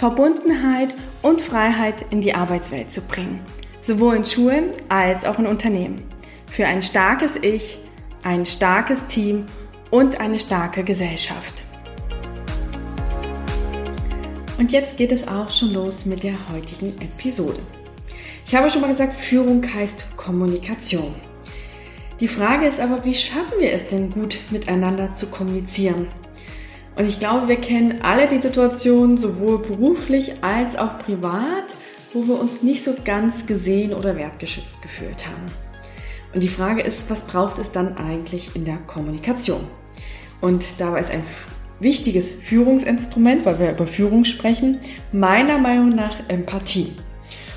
Verbundenheit und Freiheit in die Arbeitswelt zu bringen, sowohl in Schulen als auch in Unternehmen. Für ein starkes Ich, ein starkes Team und eine starke Gesellschaft. Und jetzt geht es auch schon los mit der heutigen Episode. Ich habe schon mal gesagt, Führung heißt Kommunikation. Die Frage ist aber, wie schaffen wir es denn gut miteinander zu kommunizieren? Und ich glaube, wir kennen alle die Situation, sowohl beruflich als auch privat, wo wir uns nicht so ganz gesehen oder wertgeschützt gefühlt haben. Und die Frage ist, was braucht es dann eigentlich in der Kommunikation? Und dabei ist ein wichtiges Führungsinstrument, weil wir über Führung sprechen, meiner Meinung nach Empathie.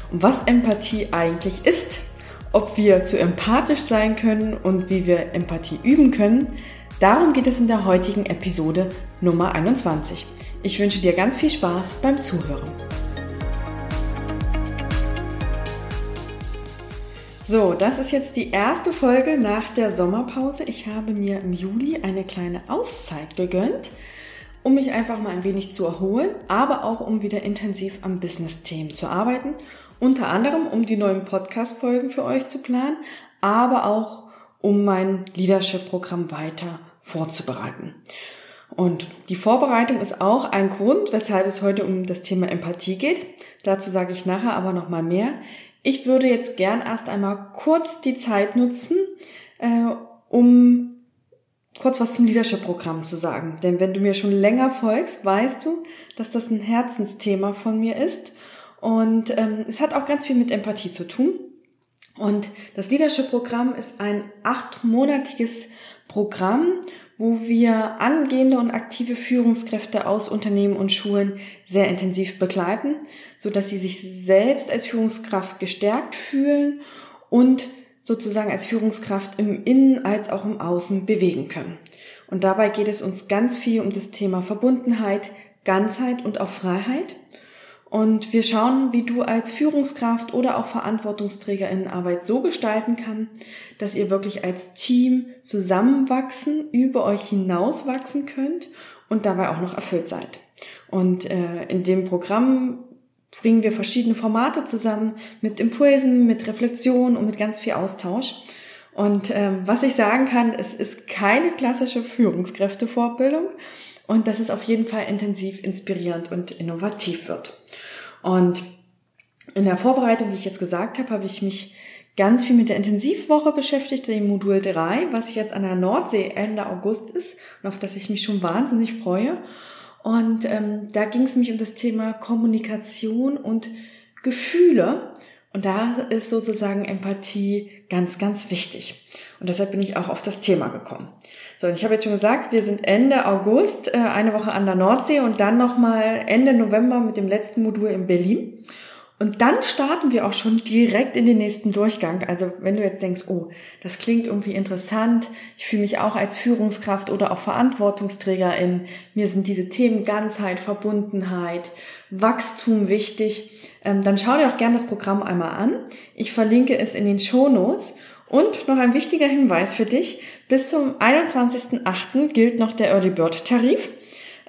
Und was Empathie eigentlich ist, ob wir zu empathisch sein können und wie wir Empathie üben können, Darum geht es in der heutigen Episode Nummer 21. Ich wünsche dir ganz viel Spaß beim Zuhören. So, das ist jetzt die erste Folge nach der Sommerpause. Ich habe mir im Juli eine kleine Auszeit gegönnt, um mich einfach mal ein wenig zu erholen, aber auch um wieder intensiv am Business-Themen zu arbeiten. Unter anderem, um die neuen Podcast-Folgen für euch zu planen, aber auch um mein Leadership-Programm weiter vorzubereiten. Und die Vorbereitung ist auch ein Grund, weshalb es heute um das Thema Empathie geht. Dazu sage ich nachher aber noch mal mehr. Ich würde jetzt gern erst einmal kurz die Zeit nutzen, äh, um kurz was zum Leadership-Programm zu sagen. Denn wenn du mir schon länger folgst, weißt du, dass das ein Herzensthema von mir ist. Und ähm, es hat auch ganz viel mit Empathie zu tun. Und das Leadership-Programm ist ein achtmonatiges Programm, wo wir angehende und aktive Führungskräfte aus Unternehmen und Schulen sehr intensiv begleiten, so dass sie sich selbst als Führungskraft gestärkt fühlen und sozusagen als Führungskraft im Innen als auch im Außen bewegen können. Und dabei geht es uns ganz viel um das Thema Verbundenheit, Ganzheit und auch Freiheit. Und wir schauen, wie du als Führungskraft oder auch Verantwortungsträger Arbeit so gestalten kann, dass ihr wirklich als Team zusammenwachsen, über euch hinaus wachsen könnt und dabei auch noch erfüllt seid. Und äh, in dem Programm bringen wir verschiedene Formate zusammen mit Impulsen, mit Reflexion und mit ganz viel Austausch. Und ähm, was ich sagen kann, es ist keine klassische Führungskräftevorbildung und dass es auf jeden Fall intensiv inspirierend und innovativ wird. Und in der Vorbereitung, wie ich jetzt gesagt habe, habe ich mich ganz viel mit der Intensivwoche beschäftigt, dem Modul 3, was jetzt an der Nordsee Ende August ist und auf das ich mich schon wahnsinnig freue. Und ähm, da ging es nämlich um das Thema Kommunikation und Gefühle. Und da ist sozusagen Empathie ganz, ganz wichtig. Und deshalb bin ich auch auf das Thema gekommen. So, und ich habe jetzt schon gesagt, wir sind Ende August, äh, eine Woche an der Nordsee und dann nochmal Ende November mit dem letzten Modul in Berlin. Und dann starten wir auch schon direkt in den nächsten Durchgang. Also wenn du jetzt denkst, oh, das klingt irgendwie interessant, ich fühle mich auch als Führungskraft oder auch Verantwortungsträgerin, mir sind diese Themen Ganzheit, Verbundenheit, Wachstum wichtig, dann schau dir auch gerne das Programm einmal an. Ich verlinke es in den Show Notes. Und noch ein wichtiger Hinweis für dich. Bis zum 21.08. gilt noch der Early Bird Tarif.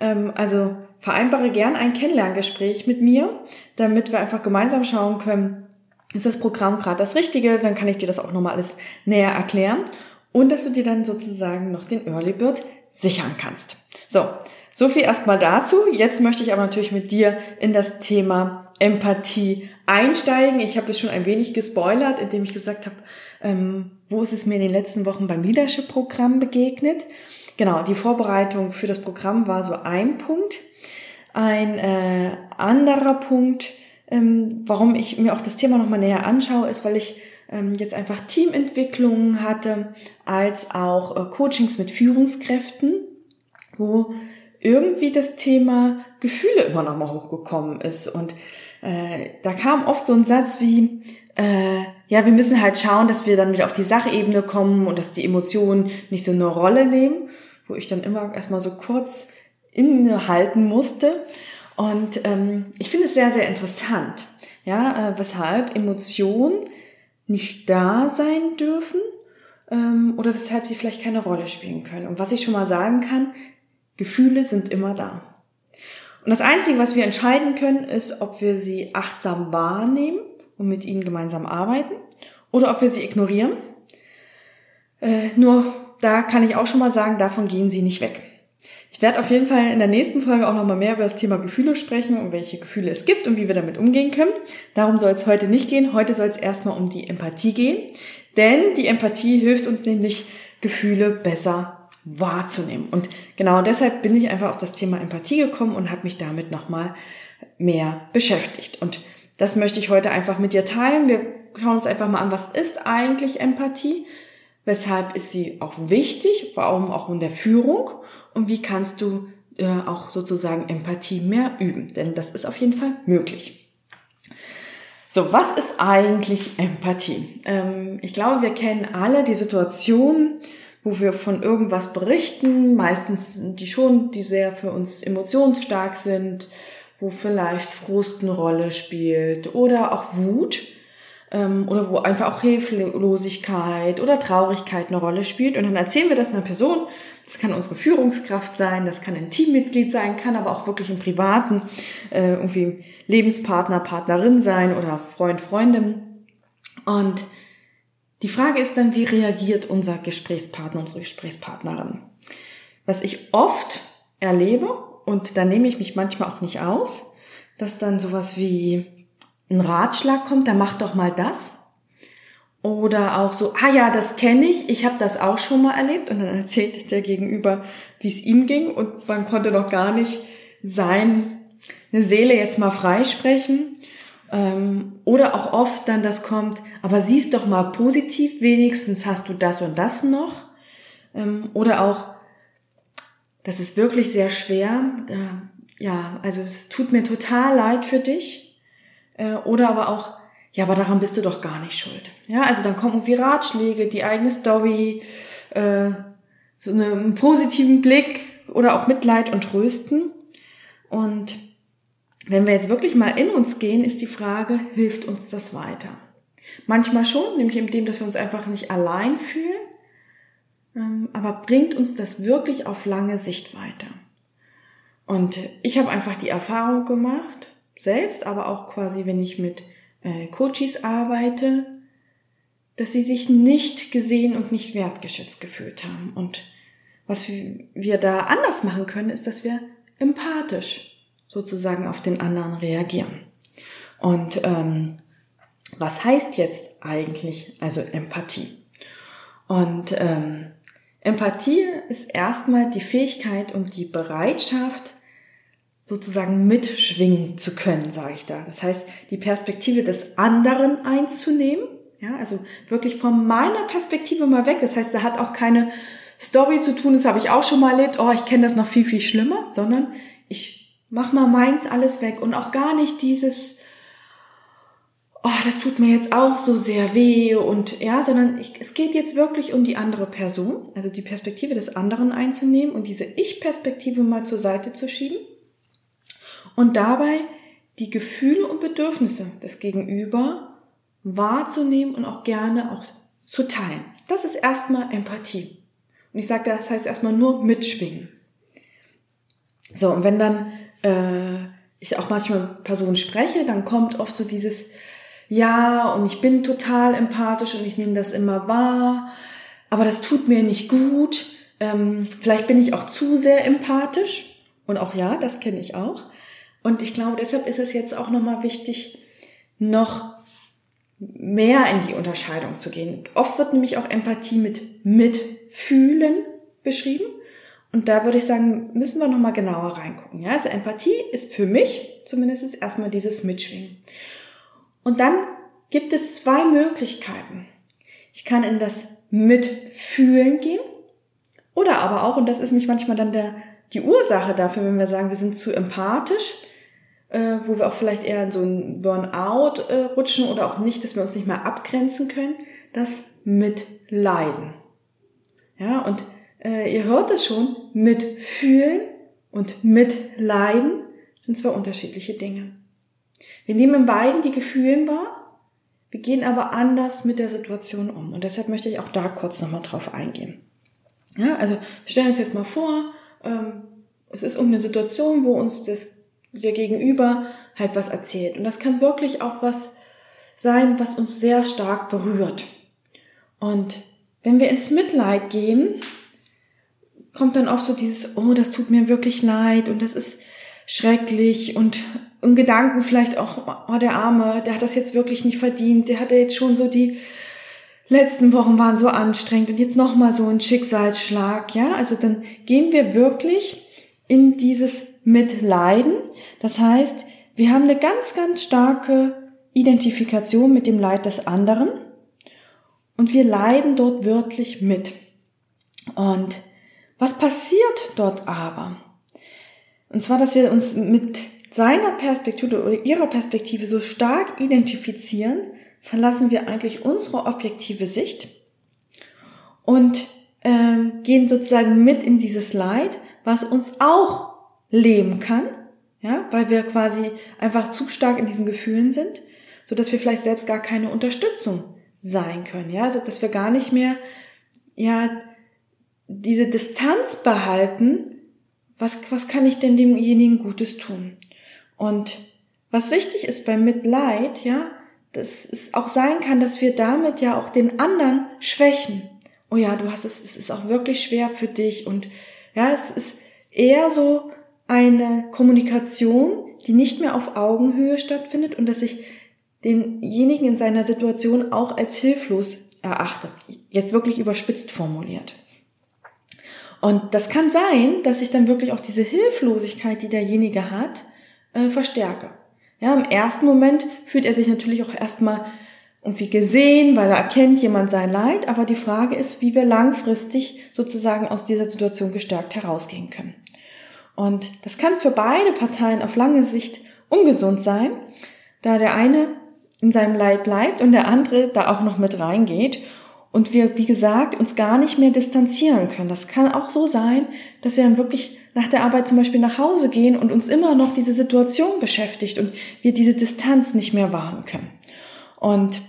Ähm, also vereinbare gern ein Kennenlerngespräch mit mir, damit wir einfach gemeinsam schauen können, ist das Programm gerade das Richtige, dann kann ich dir das auch nochmal alles näher erklären und dass du dir dann sozusagen noch den Early Bird sichern kannst. So, so viel erstmal dazu. Jetzt möchte ich aber natürlich mit dir in das Thema Empathie einsteigen. Ich habe es schon ein wenig gespoilert, indem ich gesagt habe, ähm, wo ist es mir in den letzten Wochen beim Leadership-Programm begegnet. Genau, die Vorbereitung für das Programm war so ein Punkt. Ein äh, anderer Punkt, ähm, warum ich mir auch das Thema nochmal näher anschaue, ist, weil ich ähm, jetzt einfach Teamentwicklungen hatte, als auch äh, Coachings mit Führungskräften, wo irgendwie das Thema Gefühle immer noch mal hochgekommen ist. Und äh, da kam oft so ein Satz wie, äh, ja, wir müssen halt schauen, dass wir dann wieder auf die Sachebene kommen und dass die Emotionen nicht so eine Rolle nehmen, wo ich dann immer erstmal so kurz innehalten musste. Und ähm, ich finde es sehr, sehr interessant, ja, äh, weshalb Emotionen nicht da sein dürfen ähm, oder weshalb sie vielleicht keine Rolle spielen können. Und was ich schon mal sagen kann, Gefühle sind immer da. Und das Einzige, was wir entscheiden können, ist, ob wir sie achtsam wahrnehmen und mit ihnen gemeinsam arbeiten oder ob wir sie ignorieren. Äh, nur da kann ich auch schon mal sagen, davon gehen sie nicht weg. Ich werde auf jeden Fall in der nächsten Folge auch nochmal mehr über das Thema Gefühle sprechen und welche Gefühle es gibt und wie wir damit umgehen können. Darum soll es heute nicht gehen. Heute soll es erstmal um die Empathie gehen. Denn die Empathie hilft uns nämlich, Gefühle besser wahrzunehmen. Und genau deshalb bin ich einfach auf das Thema Empathie gekommen und habe mich damit nochmal mehr beschäftigt. Und das möchte ich heute einfach mit dir teilen. Wir schauen uns einfach mal an, was ist eigentlich Empathie? Weshalb ist sie auch wichtig? Warum auch in der Führung? Und wie kannst du äh, auch sozusagen Empathie mehr üben? Denn das ist auf jeden Fall möglich. So, was ist eigentlich Empathie? Ähm, ich glaube, wir kennen alle die Situation, wo wir von irgendwas berichten, meistens die schon, die sehr für uns emotionsstark sind, wo vielleicht Frust eine Rolle spielt oder auch Wut ähm, oder wo einfach auch Hilflosigkeit oder Traurigkeit eine Rolle spielt. Und dann erzählen wir das einer Person. Das kann unsere Führungskraft sein, das kann ein Teammitglied sein, kann aber auch wirklich im Privaten äh, irgendwie Lebenspartner, Partnerin sein oder Freund, Freundin. Und die Frage ist dann, wie reagiert unser Gesprächspartner, unsere Gesprächspartnerin? Was ich oft erlebe, und da nehme ich mich manchmal auch nicht aus, dass dann sowas wie ein Ratschlag kommt, dann mach doch mal das. Oder auch so, ah ja, das kenne ich, ich habe das auch schon mal erlebt. Und dann erzählt der Gegenüber, wie es ihm ging. Und man konnte noch gar nicht seine Seele jetzt mal freisprechen. Ähm, oder auch oft dann das kommt, aber siehst doch mal positiv, wenigstens hast du das und das noch. Ähm, oder auch, das ist wirklich sehr schwer. Ja, also es tut mir total leid für dich äh, oder aber auch, ja, aber daran bist du doch gar nicht schuld. Ja, also dann kommen irgendwie Ratschläge, die eigene Story, äh, so einen positiven Blick oder auch Mitleid und Trösten. Und wenn wir jetzt wirklich mal in uns gehen, ist die Frage, hilft uns das weiter? Manchmal schon, nämlich in dem, dass wir uns einfach nicht allein fühlen, ähm, aber bringt uns das wirklich auf lange Sicht weiter? Und ich habe einfach die Erfahrung gemacht, selbst, aber auch quasi, wenn ich mit äh, Coaches arbeite, dass sie sich nicht gesehen und nicht wertgeschätzt gefühlt haben. Und was wir da anders machen können, ist, dass wir empathisch sozusagen auf den anderen reagieren. Und ähm, was heißt jetzt eigentlich also Empathie? Und ähm, Empathie ist erstmal die Fähigkeit und die Bereitschaft, sozusagen mitschwingen zu können, sage ich da. Das heißt, die Perspektive des anderen einzunehmen, ja, also wirklich von meiner Perspektive mal weg. Das heißt, da hat auch keine Story zu tun, das habe ich auch schon mal erlebt, oh, ich kenne das noch viel, viel schlimmer, sondern ich mach mal meins alles weg und auch gar nicht dieses, oh, das tut mir jetzt auch so sehr weh und ja, sondern ich, es geht jetzt wirklich um die andere Person, also die Perspektive des anderen einzunehmen und diese Ich-Perspektive mal zur Seite zu schieben und dabei die Gefühle und Bedürfnisse des Gegenüber wahrzunehmen und auch gerne auch zu teilen. Das ist erstmal Empathie. Und ich sage, das heißt erstmal nur mitschwingen. So, und wenn dann äh, ich auch manchmal mit Personen spreche, dann kommt oft so dieses, ja, und ich bin total empathisch und ich nehme das immer wahr, aber das tut mir nicht gut. Ähm, vielleicht bin ich auch zu sehr empathisch. Und auch ja, das kenne ich auch. Und ich glaube, deshalb ist es jetzt auch nochmal wichtig, noch mehr in die Unterscheidung zu gehen. Oft wird nämlich auch Empathie mit Mitfühlen beschrieben. Und da würde ich sagen, müssen wir nochmal genauer reingucken. Ja, also Empathie ist für mich zumindest erstmal dieses Mitschwingen. Und dann gibt es zwei Möglichkeiten. Ich kann in das Mitfühlen gehen oder aber auch, und das ist mich manchmal dann der, die Ursache dafür, wenn wir sagen, wir sind zu empathisch, äh, wo wir auch vielleicht eher in so ein Burnout äh, rutschen oder auch nicht, dass wir uns nicht mehr abgrenzen können, das Mitleiden. Ja, und äh, ihr hört es schon, mitfühlen und mitleiden sind zwei unterschiedliche Dinge. Wir nehmen in beiden die Gefühle wahr, wir gehen aber anders mit der Situation um. Und deshalb möchte ich auch da kurz nochmal drauf eingehen. Ja, also wir stellen uns jetzt mal vor, ähm, es ist irgendeine Situation, wo uns das der Gegenüber halt was erzählt. Und das kann wirklich auch was sein, was uns sehr stark berührt. Und wenn wir ins Mitleid gehen, kommt dann oft so dieses, oh, das tut mir wirklich leid und das ist schrecklich und im Gedanken vielleicht auch, oh, der Arme, der hat das jetzt wirklich nicht verdient, der hatte jetzt schon so die letzten Wochen waren so anstrengend und jetzt nochmal so ein Schicksalsschlag, ja, also dann gehen wir wirklich in dieses Mitleiden. Das heißt, wir haben eine ganz, ganz starke Identifikation mit dem Leid des anderen und wir leiden dort wirklich mit. Und was passiert dort aber? Und zwar, dass wir uns mit seiner Perspektive oder ihrer Perspektive so stark identifizieren, verlassen wir eigentlich unsere objektive Sicht und ähm, gehen sozusagen mit in dieses Leid, was uns auch leben kann, ja, weil wir quasi einfach zu stark in diesen Gefühlen sind, so dass wir vielleicht selbst gar keine Unterstützung sein können, ja, so dass wir gar nicht mehr, ja, diese Distanz behalten, was, was kann ich denn demjenigen Gutes tun? Und was wichtig ist beim Mitleid, ja, dass es auch sein kann, dass wir damit ja auch den anderen schwächen. Oh ja, du hast es, es ist auch wirklich schwer für dich und ja, es ist eher so eine Kommunikation, die nicht mehr auf Augenhöhe stattfindet und dass ich denjenigen in seiner Situation auch als hilflos erachte. Jetzt wirklich überspitzt formuliert. Und das kann sein, dass ich dann wirklich auch diese Hilflosigkeit, die derjenige hat, äh, verstärke. Ja, im ersten Moment fühlt er sich natürlich auch erstmal irgendwie gesehen, weil er erkennt jemand sein Leid, aber die Frage ist, wie wir langfristig sozusagen aus dieser Situation gestärkt herausgehen können. Und das kann für beide Parteien auf lange Sicht ungesund sein, da der eine in seinem Leid bleibt und der andere da auch noch mit reingeht und wir, wie gesagt, uns gar nicht mehr distanzieren können. Das kann auch so sein, dass wir dann wirklich nach der Arbeit zum Beispiel nach Hause gehen und uns immer noch diese Situation beschäftigt und wir diese Distanz nicht mehr wahren können. Und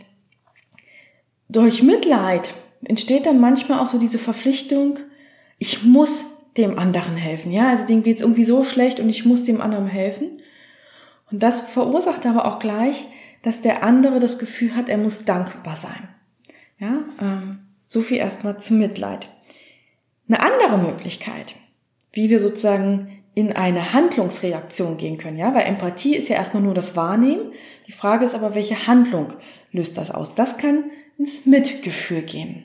durch Mitleid entsteht dann manchmal auch so diese Verpflichtung, ich muss dem anderen helfen. Ja, also dem geht's irgendwie so schlecht und ich muss dem anderen helfen. Und das verursacht aber auch gleich, dass der andere das Gefühl hat, er muss dankbar sein. Ja, ähm, so viel erstmal zum Mitleid. Eine andere Möglichkeit, wie wir sozusagen in eine Handlungsreaktion gehen können, ja, weil Empathie ist ja erstmal nur das Wahrnehmen. Die Frage ist aber, welche Handlung löst das aus? Das kann ins Mitgefühl gehen.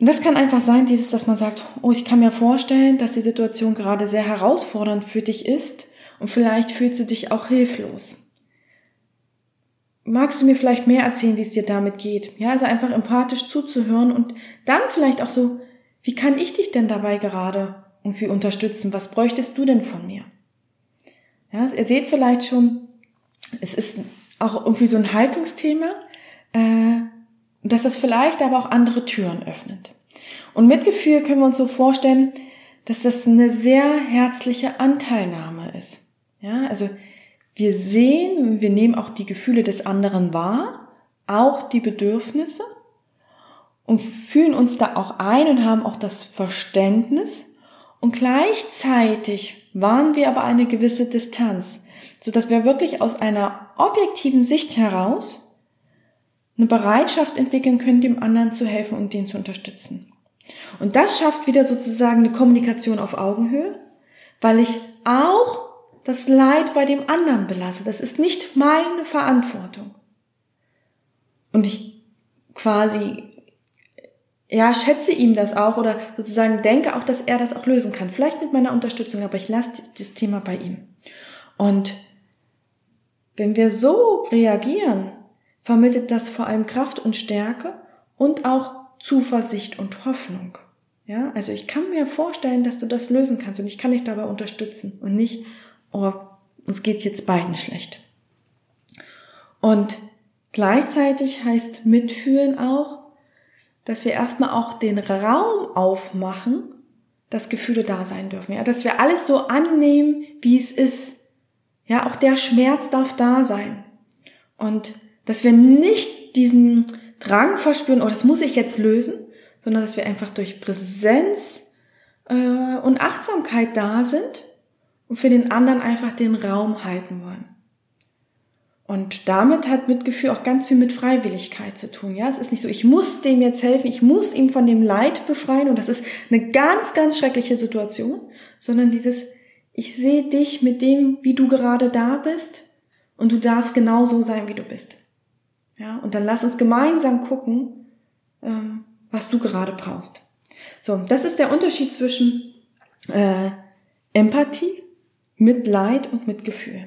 Und das kann einfach sein, dieses, dass man sagt, oh, ich kann mir vorstellen, dass die Situation gerade sehr herausfordernd für dich ist und vielleicht fühlst du dich auch hilflos. Magst du mir vielleicht mehr erzählen, wie es dir damit geht? Ja, also einfach empathisch zuzuhören und dann vielleicht auch so, wie kann ich dich denn dabei gerade irgendwie unterstützen? Was bräuchtest du denn von mir? Ja, ihr seht vielleicht schon, es ist auch irgendwie so ein Haltungsthema. Äh, dass das vielleicht aber auch andere Türen öffnet. Und Mitgefühl können wir uns so vorstellen, dass das eine sehr herzliche Anteilnahme ist. Ja, also wir sehen, wir nehmen auch die Gefühle des anderen wahr, auch die Bedürfnisse und fühlen uns da auch ein und haben auch das Verständnis und gleichzeitig wahren wir aber eine gewisse Distanz, so dass wir wirklich aus einer objektiven Sicht heraus eine Bereitschaft entwickeln können, dem anderen zu helfen und den zu unterstützen. Und das schafft wieder sozusagen eine Kommunikation auf Augenhöhe, weil ich auch das Leid bei dem anderen belasse. Das ist nicht meine Verantwortung. Und ich quasi, ja, schätze ihm das auch oder sozusagen denke auch, dass er das auch lösen kann. Vielleicht mit meiner Unterstützung, aber ich lasse das Thema bei ihm. Und wenn wir so reagieren, vermittelt das vor allem Kraft und Stärke und auch Zuversicht und Hoffnung. Ja, also ich kann mir vorstellen, dass du das lösen kannst und ich kann dich dabei unterstützen und nicht, oh, uns geht's jetzt beiden schlecht. Und gleichzeitig heißt mitfühlen auch, dass wir erstmal auch den Raum aufmachen, dass Gefühle da sein dürfen. Ja, dass wir alles so annehmen, wie es ist. Ja, auch der Schmerz darf da sein. Und dass wir nicht diesen Drang verspüren, oh, das muss ich jetzt lösen, sondern dass wir einfach durch Präsenz äh, und Achtsamkeit da sind und für den anderen einfach den Raum halten wollen. Und damit hat Mitgefühl auch ganz viel mit Freiwilligkeit zu tun. Ja, es ist nicht so, ich muss dem jetzt helfen, ich muss ihm von dem Leid befreien und das ist eine ganz, ganz schreckliche Situation, sondern dieses, ich sehe dich mit dem, wie du gerade da bist und du darfst genau so sein, wie du bist. Ja, und dann lass uns gemeinsam gucken, ähm, was du gerade brauchst. So, das ist der Unterschied zwischen äh, Empathie, Mitleid und Mitgefühl.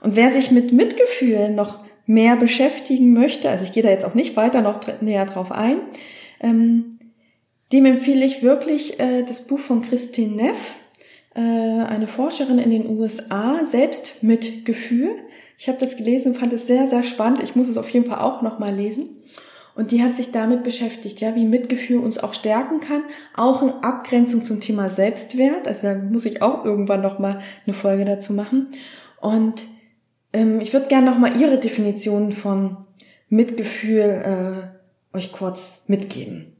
Und wer sich mit Mitgefühl noch mehr beschäftigen möchte, also ich gehe da jetzt auch nicht weiter noch näher drauf ein, ähm, dem empfehle ich wirklich äh, das Buch von Christine Neff, äh, eine Forscherin in den USA, selbst mit Gefühl. Ich habe das gelesen fand es sehr, sehr spannend. Ich muss es auf jeden Fall auch nochmal lesen. Und die hat sich damit beschäftigt, ja, wie Mitgefühl uns auch stärken kann, auch in Abgrenzung zum Thema Selbstwert. Also da muss ich auch irgendwann nochmal eine Folge dazu machen. Und ähm, ich würde gerne nochmal Ihre Definition von Mitgefühl äh, euch kurz mitgeben.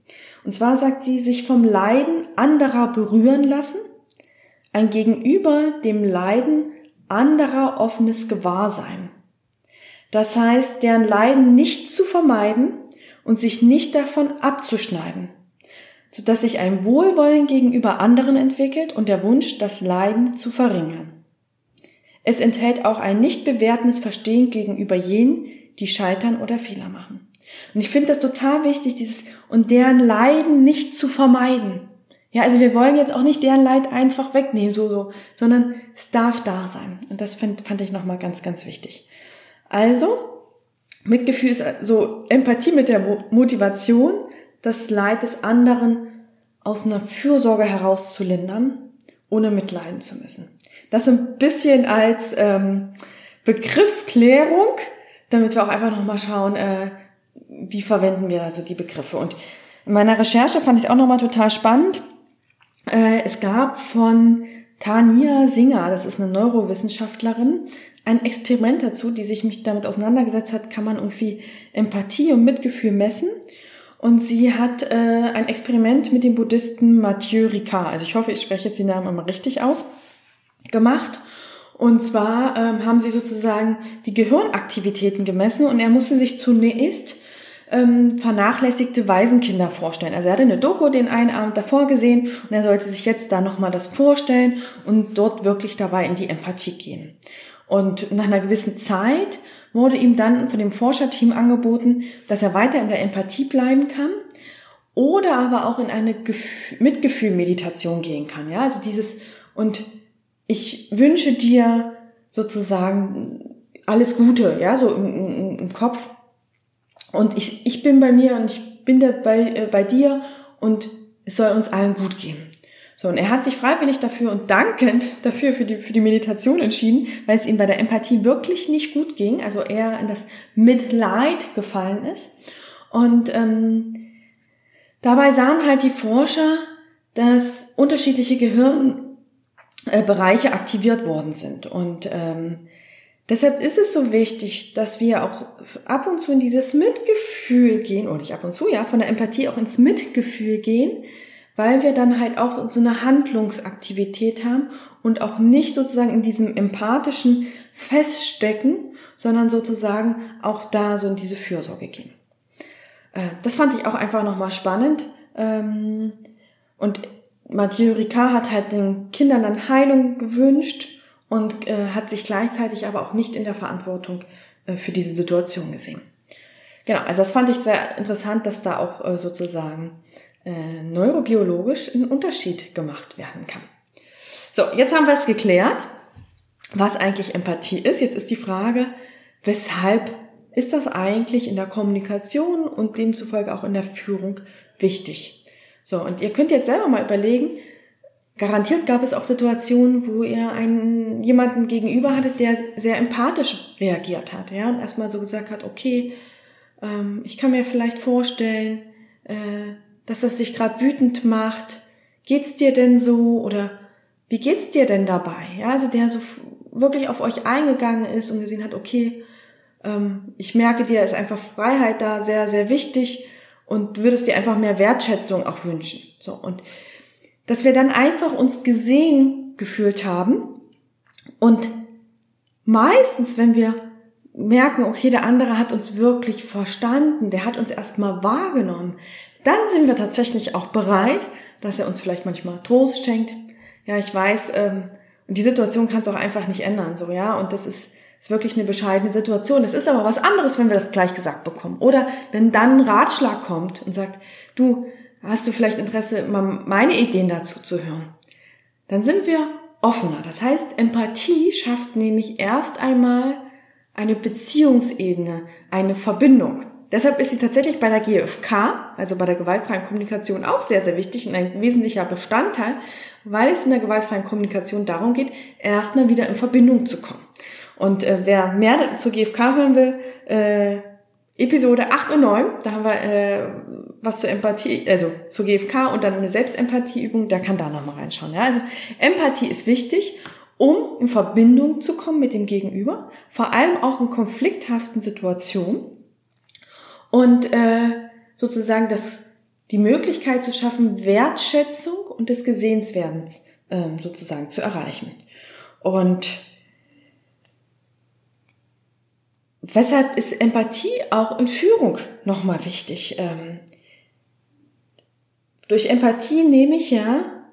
Und zwar sagt sie, sich vom Leiden anderer berühren lassen, ein Gegenüber dem Leiden anderer offenes Gewahrsein. Das heißt, deren Leiden nicht zu vermeiden und sich nicht davon abzuschneiden, sodass sich ein Wohlwollen gegenüber anderen entwickelt und der Wunsch, das Leiden zu verringern. Es enthält auch ein nicht bewertendes Verstehen gegenüber jenen, die scheitern oder Fehler machen. Und ich finde das total wichtig, dieses und deren Leiden nicht zu vermeiden. Ja, also wir wollen jetzt auch nicht deren Leid einfach wegnehmen, so, so, sondern es darf da sein. Und das fand, fand ich nochmal ganz, ganz wichtig. Also, Mitgefühl ist so Empathie mit der Motivation, das Leid des anderen aus einer Fürsorge herauszulindern, ohne mitleiden zu müssen. Das ein bisschen als ähm, Begriffsklärung, damit wir auch einfach nochmal schauen, äh, wie verwenden wir also die Begriffe. Und in meiner Recherche fand ich es auch nochmal total spannend. Äh, es gab von Tania Singer, das ist eine Neurowissenschaftlerin, ein Experiment dazu, die sich mich damit auseinandergesetzt hat, kann man irgendwie Empathie und Mitgefühl messen. Und sie hat äh, ein Experiment mit dem Buddhisten Mathieu Ricard, also ich hoffe, ich spreche jetzt die Namen immer richtig aus, gemacht. Und zwar ähm, haben sie sozusagen die Gehirnaktivitäten gemessen und er musste sich zunächst ähm, vernachlässigte Waisenkinder vorstellen. Also er hatte eine Doku den einen Abend davor gesehen und er sollte sich jetzt da nochmal das vorstellen und dort wirklich dabei in die Empathie gehen. Und nach einer gewissen Zeit wurde ihm dann von dem Forscherteam angeboten, dass er weiter in der Empathie bleiben kann oder aber auch in eine Mitgefühl-Meditation gehen kann. Ja, also dieses und ich wünsche dir sozusagen alles Gute, ja, so im, im, im Kopf. Und ich, ich bin bei mir und ich bin da bei, äh, bei dir und es soll uns allen gut gehen. So, und er hat sich freiwillig dafür und dankend dafür für die, für die Meditation entschieden, weil es ihm bei der Empathie wirklich nicht gut ging, also er in das Mitleid gefallen ist. Und ähm, dabei sahen halt die Forscher, dass unterschiedliche Gehirn, äh, aktiviert worden sind. Und ähm, deshalb ist es so wichtig, dass wir auch ab und zu in dieses Mitgefühl gehen, oder nicht ab und zu, ja, von der Empathie auch ins Mitgefühl gehen, weil wir dann halt auch so eine Handlungsaktivität haben und auch nicht sozusagen in diesem empathischen Feststecken, sondern sozusagen auch da so in diese Fürsorge gehen. Äh, das fand ich auch einfach nochmal spannend. Ähm, und Mathieu Ricard hat halt den Kindern dann Heilung gewünscht und äh, hat sich gleichzeitig aber auch nicht in der Verantwortung äh, für diese Situation gesehen. Genau, also das fand ich sehr interessant, dass da auch sozusagen äh, neurobiologisch ein Unterschied gemacht werden kann. So, jetzt haben wir es geklärt, was eigentlich Empathie ist. Jetzt ist die Frage, weshalb ist das eigentlich in der Kommunikation und demzufolge auch in der Führung wichtig? So, und ihr könnt jetzt selber mal überlegen, garantiert gab es auch Situationen, wo er einen, jemanden gegenüber hatte, der sehr empathisch reagiert hat, ja, und erstmal so gesagt hat, okay, ähm, ich kann mir vielleicht vorstellen, äh, dass das dich gerade wütend macht. Geht's dir denn so? Oder wie geht's dir denn dabei? Ja, also der so wirklich auf euch eingegangen ist und gesehen hat, okay, ähm, ich merke dir ist einfach Freiheit da sehr, sehr wichtig und würdest dir einfach mehr Wertschätzung auch wünschen. So. Und dass wir dann einfach uns gesehen gefühlt haben und meistens, wenn wir merken, okay, der andere hat uns wirklich verstanden, der hat uns erstmal wahrgenommen, dann sind wir tatsächlich auch bereit, dass er uns vielleicht manchmal Trost schenkt. Ja, ich weiß, ähm, und die Situation kann es auch einfach nicht ändern, so, ja, und das ist, ist wirklich eine bescheidene Situation. Es ist aber was anderes, wenn wir das gleich gesagt bekommen. Oder wenn dann ein Ratschlag kommt und sagt, du, hast du vielleicht Interesse, mal meine Ideen dazu zu hören? Dann sind wir offener. Das heißt, Empathie schafft nämlich erst einmal eine Beziehungsebene, eine Verbindung. Deshalb ist sie tatsächlich bei der GFK, also bei der gewaltfreien Kommunikation, auch sehr, sehr wichtig und ein wesentlicher Bestandteil, weil es in der gewaltfreien Kommunikation darum geht, erstmal wieder in Verbindung zu kommen. Und äh, wer mehr zur GFK hören will, äh, Episode 8 und 9, da haben wir äh, was zur Empathie, also zur GFK und dann eine Selbstempathieübung, der kann da nochmal reinschauen. Ja? Also Empathie ist wichtig, um in Verbindung zu kommen mit dem Gegenüber, vor allem auch in konflikthaften Situationen und äh, sozusagen das, die Möglichkeit zu schaffen, Wertschätzung und des Gesehenswerdens äh, sozusagen zu erreichen. Und weshalb ist Empathie auch in Führung nochmal wichtig? Ähm, durch Empathie nehme ich ja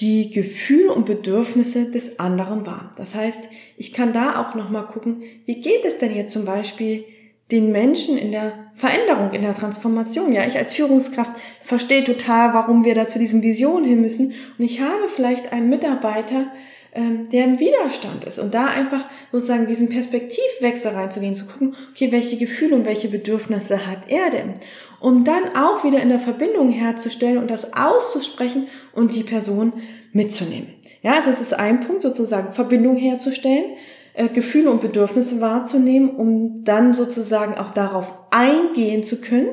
die Gefühle und Bedürfnisse des anderen wahr. Das heißt, ich kann da auch nochmal gucken, wie geht es denn jetzt zum Beispiel den Menschen in der Veränderung, in der Transformation. Ja, ich als Führungskraft verstehe total, warum wir da zu diesen Visionen hin müssen. Und ich habe vielleicht einen Mitarbeiter, ähm, der im Widerstand ist. Und da einfach sozusagen diesen Perspektivwechsel reinzugehen, zu gucken, okay, welche Gefühle und welche Bedürfnisse hat er denn? Um dann auch wieder in der Verbindung herzustellen und das auszusprechen und die Person mitzunehmen. Ja, also das ist ein Punkt, sozusagen Verbindung herzustellen. Äh, Gefühle und Bedürfnisse wahrzunehmen, um dann sozusagen auch darauf eingehen zu können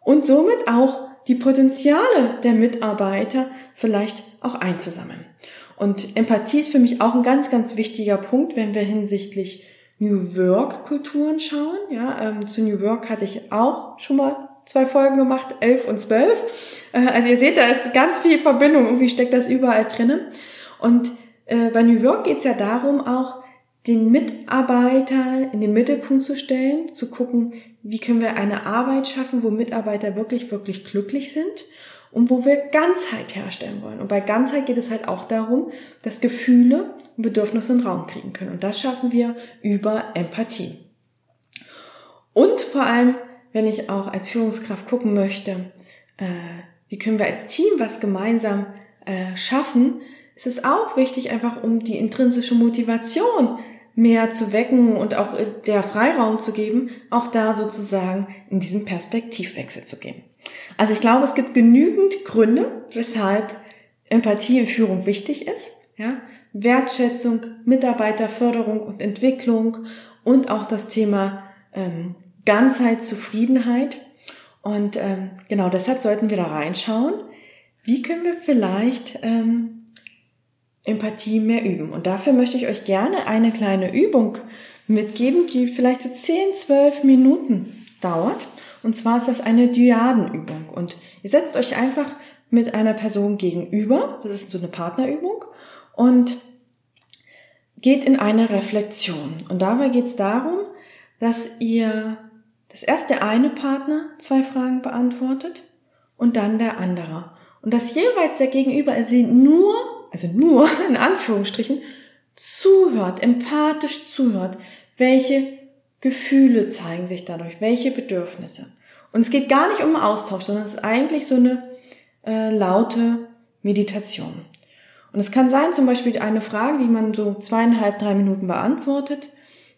und somit auch die Potenziale der Mitarbeiter vielleicht auch einzusammeln. Und Empathie ist für mich auch ein ganz, ganz wichtiger Punkt, wenn wir hinsichtlich New Work Kulturen schauen. Ja, ähm, zu New Work hatte ich auch schon mal zwei Folgen gemacht, elf und zwölf. Äh, also ihr seht, da ist ganz viel Verbindung, irgendwie steckt das überall drinnen. Und äh, bei New Work geht es ja darum auch, den Mitarbeiter in den Mittelpunkt zu stellen, zu gucken, wie können wir eine Arbeit schaffen, wo Mitarbeiter wirklich, wirklich glücklich sind und wo wir Ganzheit herstellen wollen. Und bei Ganzheit geht es halt auch darum, dass Gefühle und Bedürfnisse einen Raum kriegen können. Und das schaffen wir über Empathie. Und vor allem, wenn ich auch als Führungskraft gucken möchte, äh, wie können wir als Team was gemeinsam äh, schaffen, ist es auch wichtig, einfach um die intrinsische Motivation mehr zu wecken und auch äh, der Freiraum zu geben, auch da sozusagen in diesen Perspektivwechsel zu gehen. Also ich glaube, es gibt genügend Gründe, weshalb Empathie in Führung wichtig ist. Ja? Wertschätzung, Mitarbeiterförderung und Entwicklung und auch das Thema ähm, Ganzheit, Zufriedenheit. Und ähm, genau deshalb sollten wir da reinschauen. Wie können wir vielleicht ähm, Empathie mehr üben. Und dafür möchte ich euch gerne eine kleine Übung mitgeben, die vielleicht so 10, 12 Minuten dauert. Und zwar ist das eine Dyadenübung. Und ihr setzt euch einfach mit einer Person gegenüber, das ist so eine Partnerübung, und geht in eine Reflexion. Und dabei geht es darum, dass ihr das erst der eine Partner zwei Fragen beantwortet und dann der andere. Und dass jeweils der Gegenüber sie nur also nur in Anführungsstrichen, zuhört, empathisch zuhört, welche Gefühle zeigen sich dadurch, welche Bedürfnisse. Und es geht gar nicht um Austausch, sondern es ist eigentlich so eine äh, laute Meditation. Und es kann sein, zum Beispiel eine Frage, die man so zweieinhalb, drei Minuten beantwortet.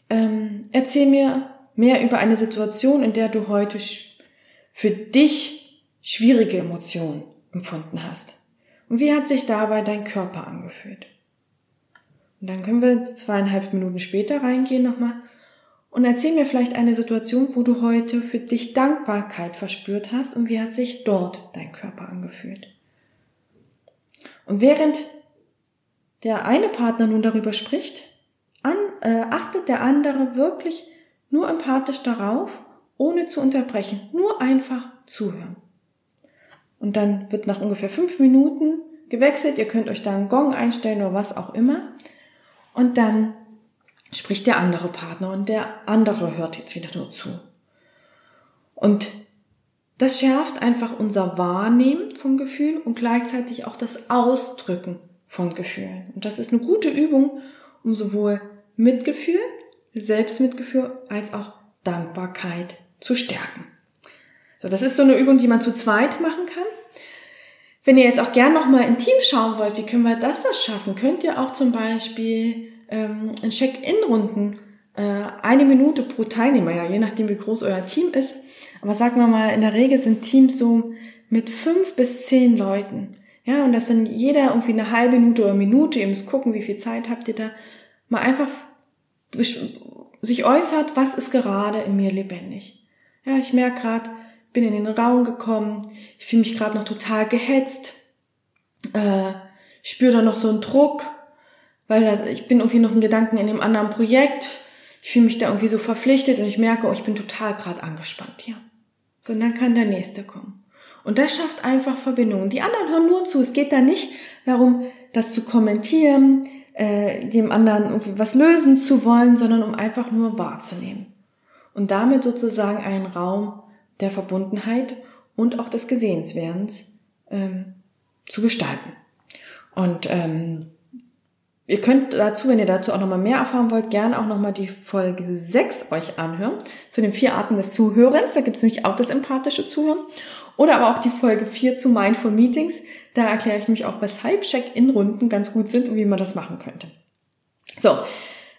Ähm, erzähl mir mehr über eine Situation, in der du heute für dich schwierige Emotionen empfunden hast. Und wie hat sich dabei dein Körper angefühlt? Und dann können wir zweieinhalb Minuten später reingehen nochmal und erzähl mir vielleicht eine Situation, wo du heute für dich Dankbarkeit verspürt hast und wie hat sich dort dein Körper angefühlt. Und während der eine Partner nun darüber spricht, an, äh, achtet der andere wirklich nur empathisch darauf, ohne zu unterbrechen, nur einfach zuhören. Und dann wird nach ungefähr fünf Minuten gewechselt, ihr könnt euch da einen Gong einstellen oder was auch immer. Und dann spricht der andere Partner und der andere hört jetzt wieder nur zu. Und das schärft einfach unser Wahrnehmen von Gefühlen und gleichzeitig auch das Ausdrücken von Gefühlen. Und das ist eine gute Übung, um sowohl Mitgefühl, Selbstmitgefühl als auch Dankbarkeit zu stärken. So, das ist so eine Übung, die man zu zweit machen kann. Wenn ihr jetzt auch gern noch mal in Team schauen wollt, wie können wir das das schaffen, könnt ihr auch zum Beispiel ähm, in Check-in-Runden äh, eine Minute pro Teilnehmer, ja, je nachdem wie groß euer Team ist. Aber sagen wir mal, in der Regel sind Teams so mit fünf bis zehn Leuten. Ja, und dass dann jeder irgendwie eine halbe Minute oder Minute, ihr müsst gucken, wie viel Zeit habt ihr da, mal einfach sich äußert, was ist gerade in mir lebendig. Ja, ich merke gerade, bin in den Raum gekommen, ich fühle mich gerade noch total gehetzt, äh, spüre da noch so einen Druck, weil das, ich bin irgendwie noch ein Gedanken in dem anderen Projekt, ich fühle mich da irgendwie so verpflichtet und ich merke, oh, ich bin total gerade angespannt hier. So, und dann kann der nächste kommen. Und das schafft einfach Verbindungen. Die anderen hören nur zu. Es geht da nicht darum, das zu kommentieren, äh, dem anderen irgendwie was lösen zu wollen, sondern um einfach nur wahrzunehmen. Und damit sozusagen einen Raum der Verbundenheit und auch des Gesehenswerdens ähm, zu gestalten. Und ähm, Ihr könnt dazu, wenn ihr dazu auch nochmal mehr erfahren wollt, gerne auch nochmal die Folge 6 euch anhören, zu den vier Arten des Zuhörens. Da gibt es nämlich auch das empathische Zuhören. Oder aber auch die Folge 4 zu Mindful Meetings. Da erkläre ich nämlich auch, weshalb Check-in-Runden ganz gut sind und wie man das machen könnte. So,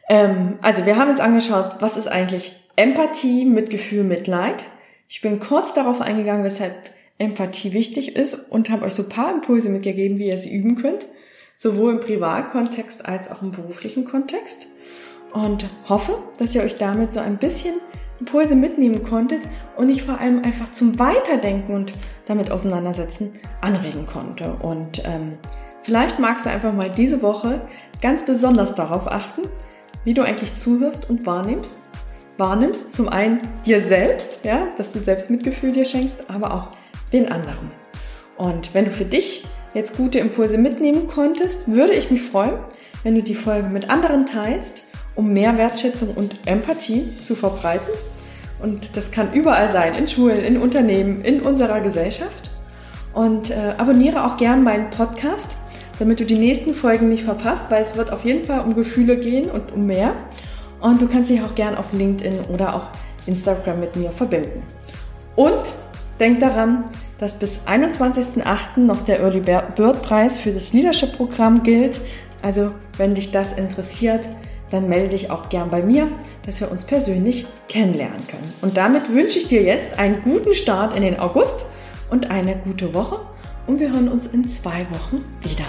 ähm, also wir haben uns angeschaut, was ist eigentlich Empathie, Mitgefühl, Mitleid. Ich bin kurz darauf eingegangen, weshalb Empathie wichtig ist und habe euch so ein paar Impulse mitgegeben, wie ihr sie üben könnt sowohl im Privatkontext als auch im beruflichen Kontext. Und hoffe, dass ihr euch damit so ein bisschen Impulse mitnehmen konntet und ich vor allem einfach zum Weiterdenken und damit auseinandersetzen anregen konnte. Und ähm, vielleicht magst du einfach mal diese Woche ganz besonders darauf achten, wie du eigentlich zuhörst und wahrnimmst. Wahrnimmst zum einen dir selbst, ja, dass du selbst Mitgefühl dir schenkst, aber auch den anderen. Und wenn du für dich jetzt gute Impulse mitnehmen konntest, würde ich mich freuen, wenn du die Folge mit anderen teilst, um mehr Wertschätzung und Empathie zu verbreiten. Und das kann überall sein, in Schulen, in Unternehmen, in unserer Gesellschaft. Und äh, abonniere auch gern meinen Podcast, damit du die nächsten Folgen nicht verpasst, weil es wird auf jeden Fall um Gefühle gehen und um mehr. Und du kannst dich auch gern auf LinkedIn oder auch Instagram mit mir verbinden. Und denk daran, dass bis 21.08. noch der Early Bird Preis für das Leadership Programm gilt. Also wenn dich das interessiert, dann melde dich auch gern bei mir, dass wir uns persönlich kennenlernen können. Und damit wünsche ich dir jetzt einen guten Start in den August und eine gute Woche und wir hören uns in zwei Wochen wieder.